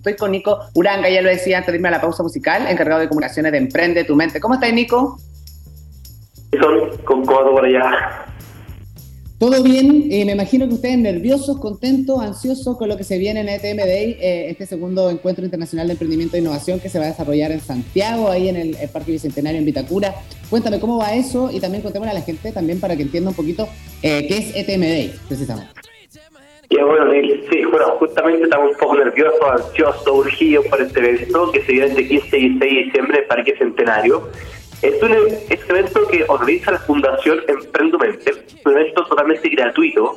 Estoy con Nico Uranga, ya lo decía antes de irme a la pausa musical, encargado de comunicaciones de Emprende tu Mente. ¿Cómo estás, Nico? Son con codo por allá. Todo bien, eh, me imagino que ustedes nerviosos, contentos, ansiosos con lo que se viene en ETM Day, eh, este segundo encuentro internacional de emprendimiento e innovación que se va a desarrollar en Santiago, ahí en el, Parque Bicentenario en Vitacura. Cuéntame cómo va eso y también contémosle a la gente también para que entienda un poquito eh, qué es ETM Day, precisamente. Ya bueno, sí, bueno, justamente estamos un poco nerviosos, ansiosos, urgidos por este evento que se viene entre 15 y 16 de diciembre en Parque Centenario. Es un, evento que organiza la Fundación Emprendumente, un evento totalmente gratuito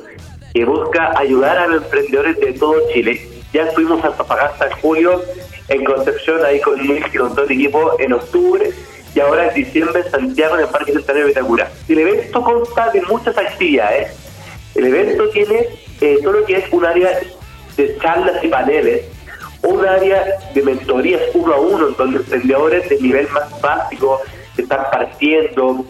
que busca ayudar a los emprendedores de todo Chile. Ya estuvimos en Antofagasta en julio, en Concepción, ahí con Luis y con todo el equipo en octubre, y ahora en diciembre en Santiago, en el Parque Centenario de Vitacura. El evento consta de muchas actividades. El evento tiene eh, todo lo que es un área de charlas y paneles, un área de mentorías uno a uno, donde emprendedores de nivel más básico que están partiendo,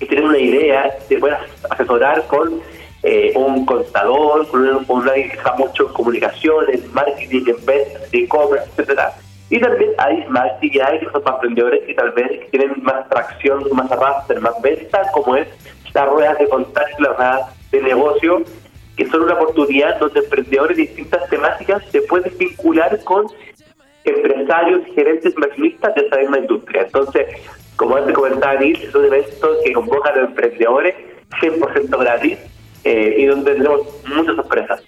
y tienen una idea, se pueden asesorar con eh, un contador, con, un, alguien que sabe mucho en comunicaciones, marketing, en ventas, e-commerce, etcétera. Y también hay más actividades que son para emprendedores que tal vez tienen más tracción, más arrastre, más venta, como es las ruedas de contacto, las ruedas de negocio, que son una oportunidad donde emprendedores de distintas temáticas se pueden vincular con empresarios, gerentes, maquinistas de esa misma industria. Entonces, como antes comentaba Nils, es un evento que convoca a los emprendedores 100% gratis eh, y donde tenemos muchas sorpresas.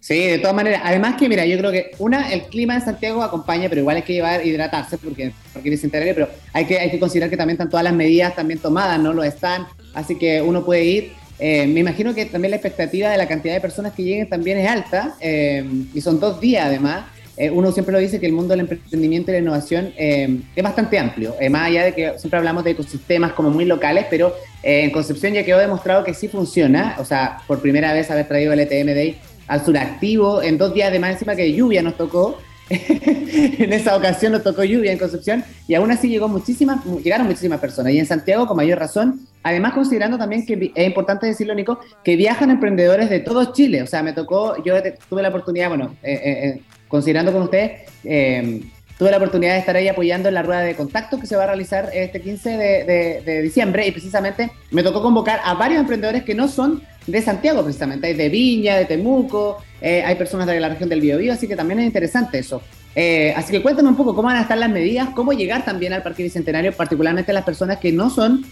Sí, de todas maneras. Además que, mira, yo creo que una, el clima en Santiago acompaña, pero igual hay que llevar hidratarse porque, porque interés, pero hay que, hay que considerar que también están todas las medidas también tomadas, ¿no? Lo están, así que uno puede ir. Eh, me imagino que también la expectativa de la cantidad de personas que lleguen también es alta, eh, y son dos días además. Eh, uno siempre lo dice que el mundo del emprendimiento y la innovación eh, es bastante amplio, eh, más allá de que siempre hablamos de ecosistemas como muy locales, pero en Concepción ya quedó demostrado que sí funciona, o sea, por primera vez haber traído el ETM Day al sur activo, en dos días de más encima que lluvia nos tocó, en esa ocasión nos tocó lluvia en Concepción y aún así llegó muchísimas, llegaron muchísimas personas. Y en Santiago con mayor razón, además considerando también que es importante decirlo Nico, que viajan emprendedores de todo Chile, o sea, me tocó, yo tuve la oportunidad, bueno, eh, considerando con ustedes, eh, tuve la oportunidad de estar ahí apoyando en la rueda de contacto que se va a realizar este 15 de, diciembre y precisamente me tocó convocar a varios emprendedores que no son de Santiago precisamente, hay de Viña, de Temuco, eh, hay personas de la región del Biobío, así que también es interesante eso. Eh, así que cuéntame un poco cómo van a estar las medidas, cómo llegar también al Parque Bicentenario, particularmente las personas que no son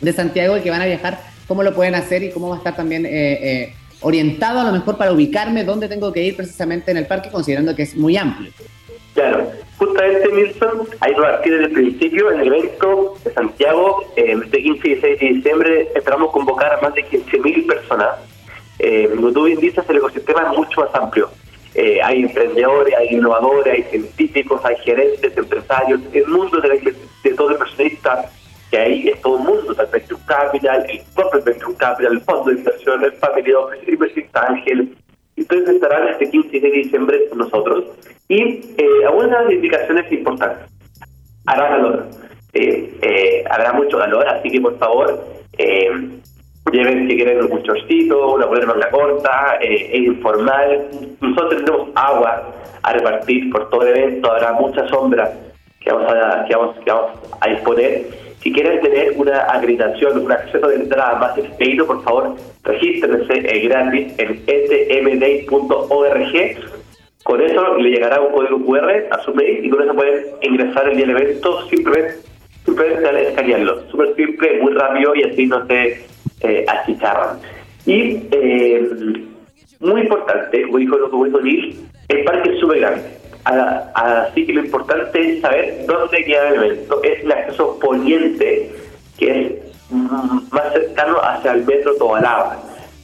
de Santiago y que van a viajar, cómo lo pueden hacer y cómo va a estar también orientado a lo mejor para ubicarme dónde tengo que ir precisamente en el parque, considerando que es muy amplio. Claro, justamente Milton, ahí a partir del principio, en el evento de Santiago, eh, este 15 y 16 de diciembre, esperamos convocar a más de 15.000 personas. Eh, como tú bien dices, el ecosistema es mucho más amplio. Eh, hay emprendedores, hay innovadores, hay científicos, hay gerentes, empresarios, el mundo de, la, de todo el personalista que ahí es todo el mundo, el Venture Capital, el propio Venture Capital, el fondo de inversión, el Family Office, el Ángel. Entonces estarán este 15 de diciembre con nosotros. Y eh, algunas indicaciones importantes. Habrá calor. Eh, eh, habrá mucho calor, así que por favor, eh, lleven si quieren un chorcito, una polera manga corta, es informal. Nosotros tendremos agua a repartir por todo el evento, habrá mucha sombra que vamos a, que vamos, que vamos a disponer si quieren tener una acreditación, un acceso de entrada más expedito, por favor, regístrense eh, gratis en smday.org. Con eso le llegará un código QR a su mail y con eso pueden ingresar el día del evento simplemente, simplemente escanearlo. Súper simple, muy rápido y así no se eh. Y eh, muy importante, como dijo, como dijo Neil, el parque es súper grande así que lo importante es saber dónde queda el evento. Es el acceso poniente, que es más cercano hacia el metro Tobalaba.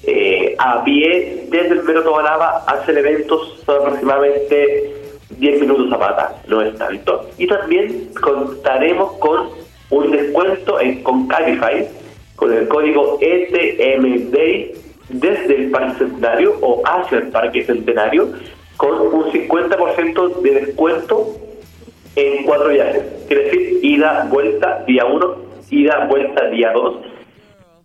Eh, a pie, desde el metro Tobalaba hacia el evento son aproximadamente 10 minutos a pata, no es tanto. Y también contaremos con un descuento en Concalify con el código SMDAY desde el Parque Centenario o hacia el Parque Centenario con un 50% de descuento en cuatro viajes. Quiere decir, ida, vuelta, día 1, ida, vuelta, día 2.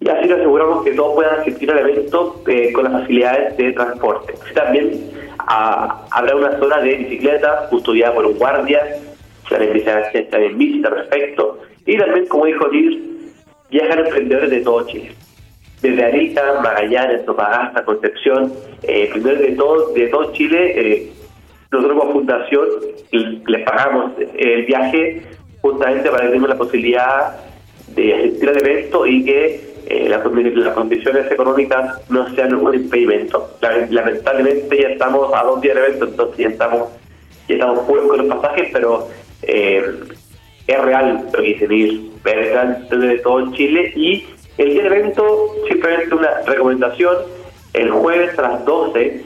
Y así nos aseguramos que todos puedan asistir al evento eh, con las facilidades de transporte. También habrá una zona de bicicleta custodiada por un guardia, se van a empezar a estar en bici, perfecto. Y también, como dijo Liz, viajan emprendedores de todo Chile. Desde Arica, Magallanes, Topagasta, Concepción, eh, emprendedores de todo, de todo Chile. Eh, nosotros como fundación les pagamos el viaje justamente para que tengan la posibilidad de asistir al evento y que eh, las, condiciones económicas no sean un impedimento. Lamentablemente ya estamos a dos días del evento, entonces ya estamos, ya estamos con los pasajes, pero eh, es real lo que dicen ir, de todo Chile y el día del evento simplemente una recomendación, el jueves a las 12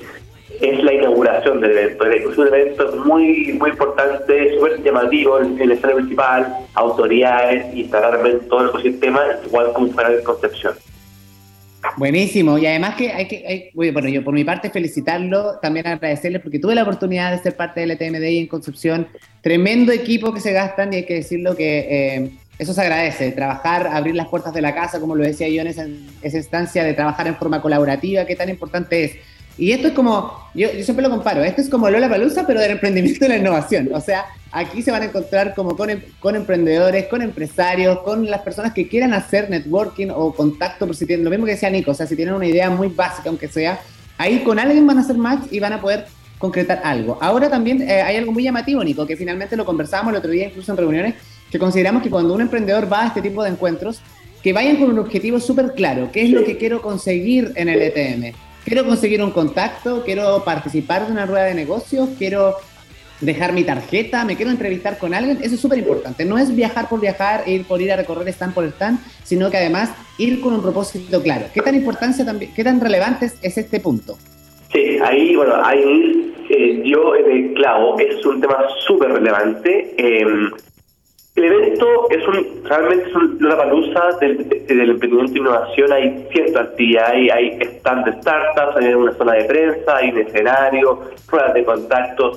es la inauguración del evento. Es un evento muy muy importante, súper llamativo en, el escenario principal, autoridades, instalar todo el ecosistema, igual como fuera de Concepción. Buenísimo, y además que hay que, bueno, yo por mi parte felicitarlo, también agradecerles porque tuve la oportunidad de ser parte del ETMDI en Concepción, tremendo equipo que se gastan y hay que decirlo que eh, eso se agradece, trabajar, abrir las puertas de la casa, como lo decía yo en esa instancia, de trabajar en forma colaborativa, qué tan importante es y esto es como, yo, yo siempre lo comparo, esto es como Lola Palusa, pero del emprendimiento y la innovación. O sea, aquí se van a encontrar como con, em, con, emprendedores, con empresarios, con las personas que quieran hacer networking o contacto, por si tienen, lo mismo que decía Nico, o sea, si tienen una idea muy básica, aunque sea, ahí con alguien van a hacer match y van a poder concretar algo. Ahora también eh, hay algo muy llamativo, Nico, que finalmente lo conversábamos el otro día, incluso en reuniones, que consideramos que cuando un emprendedor va a este tipo de encuentros, que vayan con un objetivo súper claro, qué es lo que quiero conseguir en el ETM quiero conseguir un contacto, quiero participar de una rueda de negocios, quiero dejar mi tarjeta, me quiero entrevistar con alguien, eso es súper importante. No es viajar por viajar, ir por ir a recorrer stand por stand, sino que además ir con un propósito claro. ¿Qué tan importancia también, qué tan relevante es este punto? Sí, ahí, bueno, ahí eh, yo en el clavo, es un tema súper relevante. Eh, el evento es un realmente es una palusa del, emprendimiento e innovación. Hay cierta actividad, hay, hay stand de startups, hay una zona de prensa, hay un escenario, pruebas de contacto,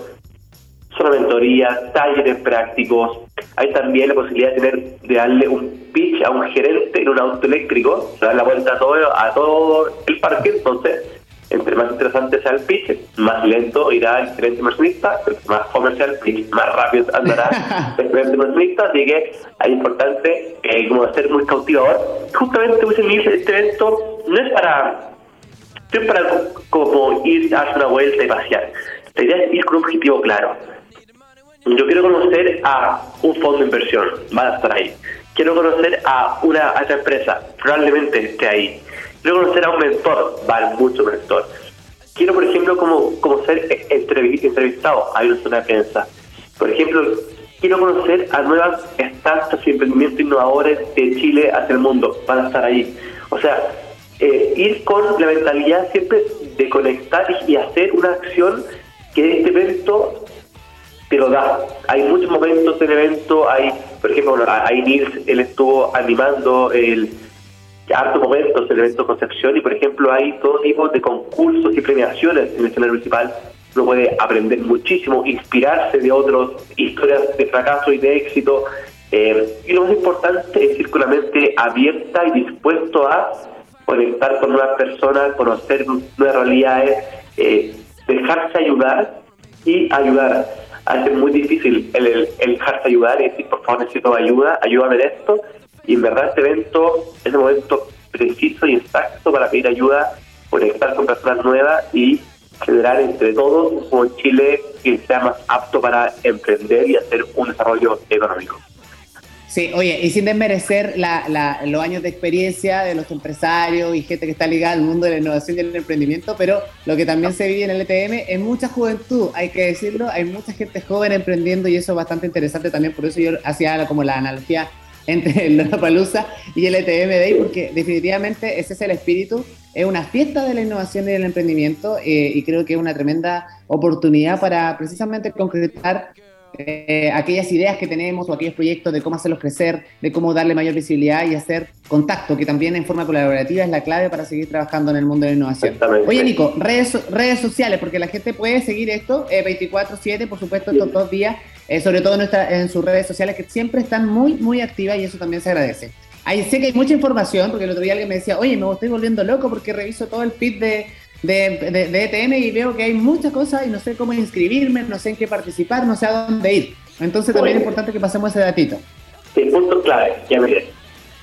zona de mentoría, talleres prácticos. Hay también la posibilidad de tener de darle un pitch a un gerente en un auto eléctrico, dar la vuelta a todo, a todo el parque. Entonces, entre más interesante sea el pitch, más lento irá el gerente inversionista, más comercial pitch, más rápido andará el gerente inversionista, así que es importante eh, como ser muy cautivador. Justamente este evento no es para, no es para como ir a hacer una vuelta y pasear. La idea es ir con un objetivo claro. Yo quiero conocer a un fondo de inversión, va a estar ahí. Quiero conocer a una alta empresa, probablemente esté ahí Quiero conocer a un mentor, vale mucho mentor. Quiero, por ejemplo, como, como ser entrevistado a una zona de prensa. Por ejemplo, quiero conocer a nuevas startups y emprendimientos innovadores de Chile hacia el mundo. Van a estar ahí. O sea, eh, ir con la mentalidad siempre de conectar y hacer una acción que este evento te lo da. Hay muchos momentos del evento, hay, por ejemplo, ahí Nils, él estuvo animando el harto momentos el evento Concepción y por ejemplo hay todo tipo de concursos y premiaciones en el escenario municipal. Uno puede aprender muchísimo, inspirarse de otros, historias de fracaso y de éxito. Eh, y lo más importante es ir con la mente abierta y dispuesto a conectar con nuevas personas, conocer nuevas realidades, eh, dejarse ayudar y ayudar. A es muy difícil el, el, dejarse ayudar y decir, por favor, necesito ayuda, ayúdame en esto y en verdad este evento es el momento preciso y exacto para pedir ayuda, conectar con personas nuevas y generar entre todos un Chile que sea más apto para emprender y hacer un desarrollo económico. Sí, oye, y sin desmerecer la, los años de experiencia de los empresarios y gente que está ligada al mundo de la innovación y el emprendimiento, pero lo que también se vive en el ETM es mucha juventud, hay que decirlo, hay mucha gente joven emprendiendo y eso es bastante interesante también, por eso yo hacía como la analogía entre el Palusa y el ETM Day, porque definitivamente ese es el espíritu. Es una fiesta de la innovación y del emprendimiento eh, y creo que es una tremenda oportunidad para precisamente concretar eh, aquellas ideas que tenemos o aquellos proyectos de cómo hacerlos crecer, de cómo darle mayor visibilidad y hacer contacto, que también en forma colaborativa es la clave para seguir trabajando en el mundo de la innovación. Oye, Nico, redes, redes sociales, porque la gente puede seguir esto eh, 24/7, por supuesto, estos dos días, eh, sobre todo en, nuestra, en sus redes sociales, que siempre están muy, muy activas y eso también se agradece. Ahí sé que hay mucha información, porque el otro día alguien me decía, oye, me estoy volviendo loco porque reviso todo el feed de, de, de, ETM y veo que hay muchas cosas y no sé cómo inscribirme, no sé en qué participar, no sé a dónde ir. Entonces también es importante que pasemos ese datito. Sí, punto clave, ya miren.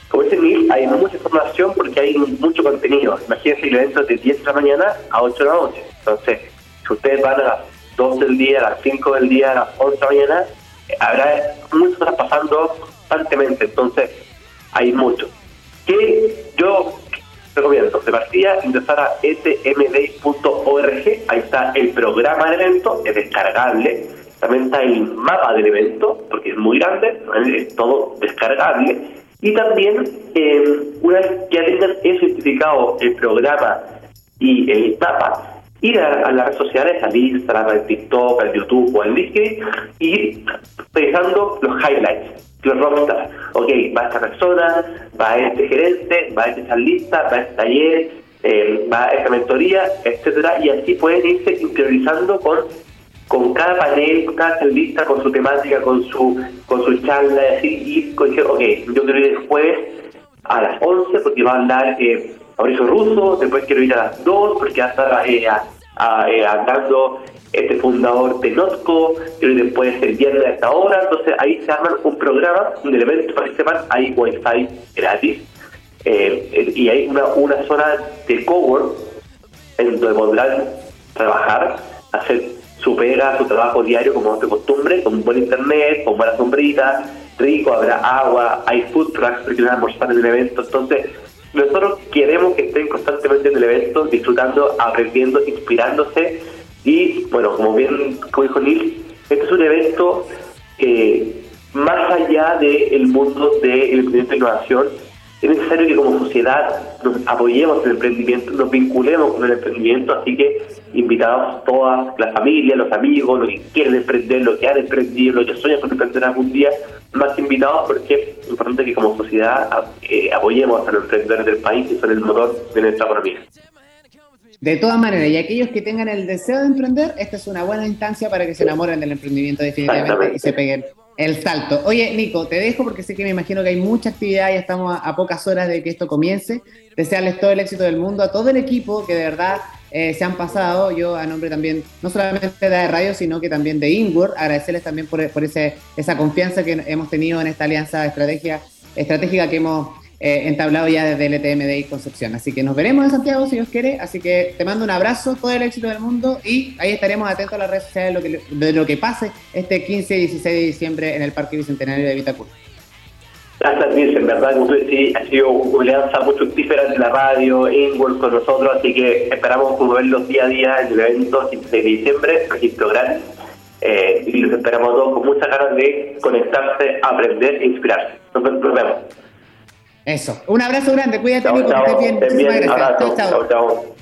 Como dice Neil, hay mucha información porque hay mucho contenido. Imagínense el evento de 10 de la mañana a 8 de la noche. Entonces, si ustedes van a las 2 del día, a las 5 del día, a las 11 de la mañana, habrá muchas cosas pasando constantemente. Entonces, hay mucho. Que yo recomiendo de partida ingresar a etmday.org, ahí está el programa del evento, es descargable, también está el mapa del evento, porque es muy grande, es todo descargable, y también eh, una vez que ya tengan identificado el programa y el mapa, ir a, las redes sociales, al Instagram, al TikTok, al YouTube o al LinkedIn, y ir los highlights los rockstars. Ok, va esta persona, va este gerente, va este charlista, va este taller, eh, va esta mentoría, etcétera, y así pueden irse interiorizando con con cada panel, cada charlista, con su temática, con su con su charla, y así, y con, ok, yo quiero ir el jueves a las 11 porque va a hablar eh, Mauricio Russo, después quiero ir a las 2 porque va a estar eh, eh, hablando este fundador de Notco, que después el viernes a esta hora, entonces ahí se arman un programa, un elemento para que sepan, hay wifi gratis, eh, y hay una, una zona de cowork en donde podrán trabajar, hacer su pega, su trabajo diario como de costumbre, con buen internet, con buena sombrita, rico, habrá agua, hay food trucks porque van a almorzar en el evento, entonces nosotros queremos que estén constantemente en el evento, disfrutando, aprendiendo, inspirándose. Y bueno, como bien dijo Neil, este es un evento que más allá del mundo del emprendimiento e innovación, es necesario que como sociedad nos apoyemos en el emprendimiento, nos vinculemos con el emprendimiento, así que invitamos todas las familias, los amigos, los que quieren emprender, los que han emprendido, los que sueñan con emprender algún día, más invitados porque es importante que como sociedad eh, apoyemos a los emprendedores del país que son el motor de nuestra economía. De todas maneras, y aquellos que tengan el deseo de emprender, esta es una buena instancia para que se enamoren del emprendimiento definitivamente y se peguen el salto. Oye, Nico, te dejo porque sé que me imagino que hay mucha actividad y estamos a, pocas horas de que esto comience. Desearles todo el éxito del mundo a todo el equipo que de verdad eh, se han pasado. Yo a nombre también, no solamente de Radio, sino que también de Inward, agradecerles también por, por ese, esa confianza que hemos tenido en esta alianza estrategia, estratégica que hemos eh, entablado ya desde el ETMD y Concepción. Así que nos veremos en Santiago si Dios quiere. Así que te mando un abrazo, todo el éxito del mundo y ahí estaremos atentos a las redes sociales de lo que, de lo que pase este 15 y 16 de diciembre en el Parque Bicentenario de Vitacur. Gracias, en verdad, como tú decís, ha sido una alianza muy fructífera entre la radio, Inworld con nosotros, así que esperamos verlos día a día en el evento 15 de diciembre, registro gratis, eh, y los esperamos todos con muchas ganas de conectarse, aprender e inspirarse. Nos, vemos. Eso. Un abrazo grande, cuídate, chao, Nico, que estés bien. Muchísimas gracias. chao. chao. chao.